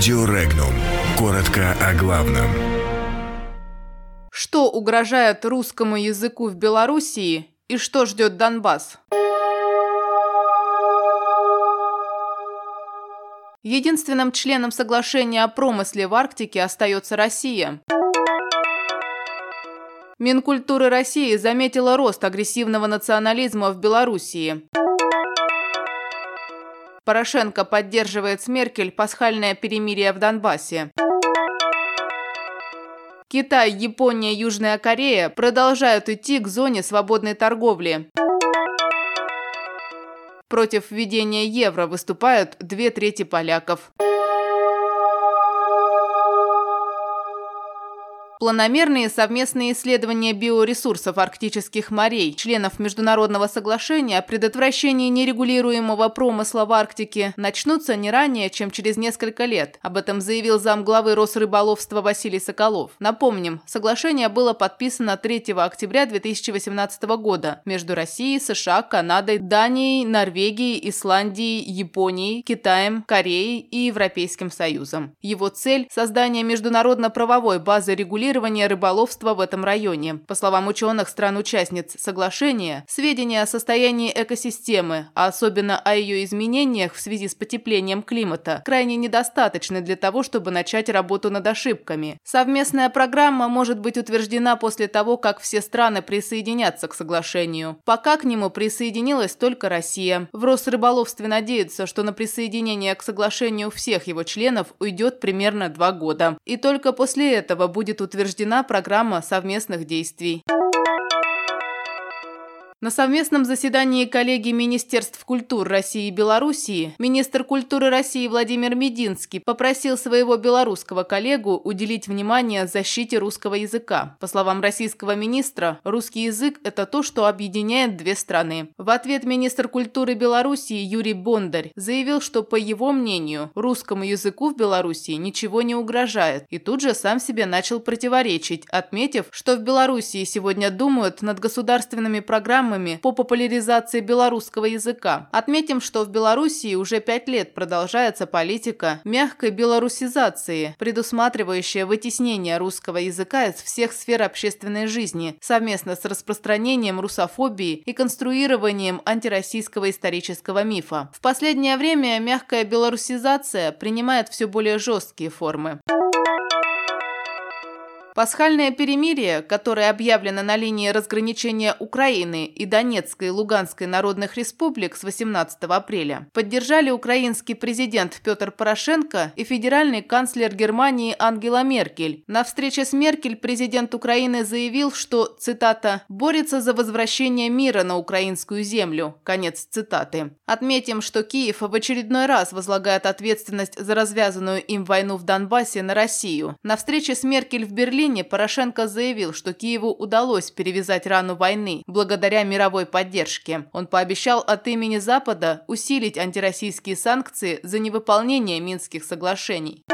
Радио Регнум. Коротко о главном. Что угрожает русскому языку в Белоруссии и что ждет Донбасс? Единственным членом соглашения о промысле в Арктике остается Россия. Минкультуры России заметила рост агрессивного национализма в Белоруссии. Порошенко поддерживает с Меркель пасхальное перемирие в Донбассе. Китай, Япония, Южная Корея продолжают идти к зоне свободной торговли. Против введения евро выступают две трети поляков. Планомерные совместные исследования биоресурсов арктических морей, членов Международного соглашения о предотвращении нерегулируемого промысла в Арктике, начнутся не ранее, чем через несколько лет. Об этом заявил замглавы Росрыболовства Василий Соколов. Напомним, соглашение было подписано 3 октября 2018 года между Россией, США, Канадой, Данией, Норвегией, Исландией, Японией, Китаем, Кореей и Европейским Союзом. Его цель – создание международно-правовой базы регулирования регулирования рыболовства в этом районе. По словам ученых стран-участниц соглашения, сведения о состоянии экосистемы, а особенно о ее изменениях в связи с потеплением климата, крайне недостаточны для того, чтобы начать работу над ошибками. Совместная программа может быть утверждена после того, как все страны присоединятся к соглашению. Пока к нему присоединилась только Россия. В Росрыболовстве надеются, что на присоединение к соглашению всех его членов уйдет примерно два года. И только после этого будет утверждена утверждена программа совместных действий. На совместном заседании коллегии Министерств культур России и Белоруссии министр культуры России Владимир Мединский попросил своего белорусского коллегу уделить внимание защите русского языка. По словам российского министра, русский язык – это то, что объединяет две страны. В ответ министр культуры Белоруссии Юрий Бондарь заявил, что, по его мнению, русскому языку в Белоруссии ничего не угрожает, и тут же сам себе начал противоречить, отметив, что в Белоруссии сегодня думают над государственными программами программами по популяризации белорусского языка. Отметим, что в Белоруссии уже пять лет продолжается политика мягкой белорусизации, предусматривающая вытеснение русского языка из всех сфер общественной жизни, совместно с распространением русофобии и конструированием антироссийского исторического мифа. В последнее время мягкая белорусизация принимает все более жесткие формы. Пасхальное перемирие, которое объявлено на линии разграничения Украины и Донецкой и Луганской народных республик с 18 апреля, поддержали украинский президент Петр Порошенко и федеральный канцлер Германии Ангела Меркель. На встрече с Меркель президент Украины заявил, что, цитата, «борется за возвращение мира на украинскую землю», конец цитаты. Отметим, что Киев в очередной раз возлагает ответственность за развязанную им войну в Донбассе на Россию. На встрече с Меркель в Берлине Берлине Порошенко заявил, что Киеву удалось перевязать рану войны благодаря мировой поддержке. Он пообещал от имени Запада усилить антироссийские санкции за невыполнение Минских соглашений.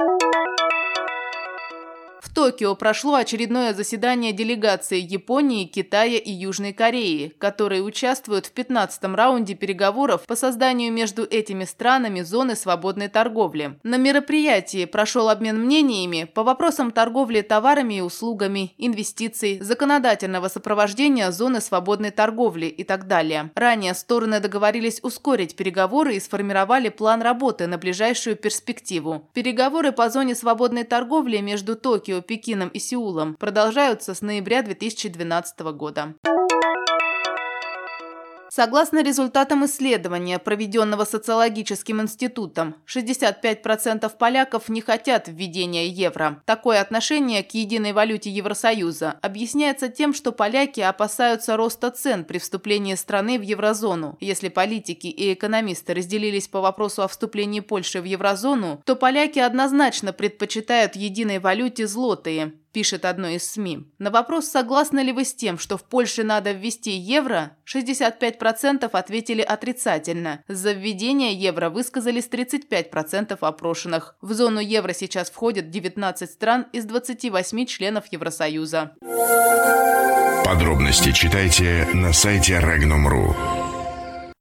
Токио прошло очередное заседание делегации Японии, Китая и Южной Кореи, которые участвуют в 15-м раунде переговоров по созданию между этими странами зоны свободной торговли. На мероприятии прошел обмен мнениями по вопросам торговли товарами и услугами, инвестиций, законодательного сопровождения зоны свободной торговли и так далее. Ранее стороны договорились ускорить переговоры и сформировали план работы на ближайшую перспективу. Переговоры по зоне свободной торговли между Токио, Пекином и Сеулом продолжаются с ноября 2012 года. Согласно результатам исследования, проведенного социологическим институтом, 65% поляков не хотят введения евро. Такое отношение к единой валюте Евросоюза объясняется тем, что поляки опасаются роста цен при вступлении страны в еврозону. Если политики и экономисты разделились по вопросу о вступлении Польши в еврозону, то поляки однозначно предпочитают единой валюте злотые пишет одно из СМИ. На вопрос, согласны ли вы с тем, что в Польше надо ввести евро, 65% ответили отрицательно. За введение евро высказались 35% опрошенных. В зону евро сейчас входят 19 стран из 28 членов Евросоюза. Подробности читайте на сайте Regnum.ru.